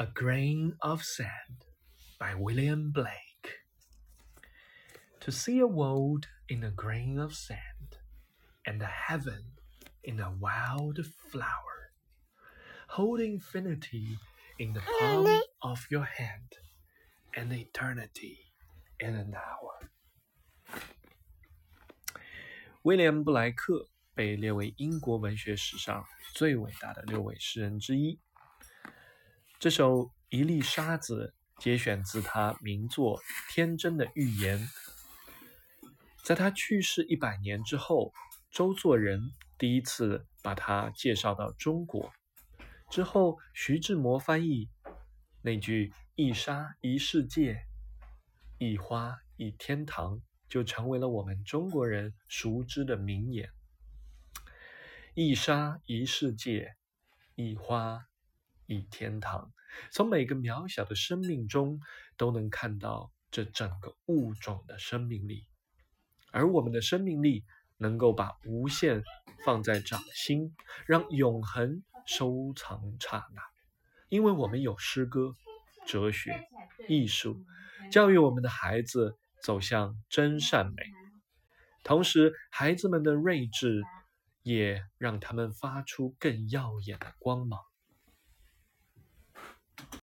A Grain of Sand by William Blake. To see a world in a grain of sand, and a heaven in a wild flower, hold infinity in the palm of your hand, and eternity in an hour. 威廉·布莱克被列为英国文学史上最伟大的六位诗人之一。 这首《一粒沙子》节选自他名作《天真的预言》。在他去世一百年之后，周作人第一次把他介绍到中国。之后，徐志摩翻译那句“一沙一世界，一花一天堂”，就成为了我们中国人熟知的名言。一沙一世界，一花。一天堂，从每个渺小的生命中都能看到这整个物种的生命力，而我们的生命力能够把无限放在掌心，让永恒收藏刹那，因为我们有诗歌、哲学、艺术，教育我们的孩子走向真善美，同时孩子们的睿智也让他们发出更耀眼的光芒。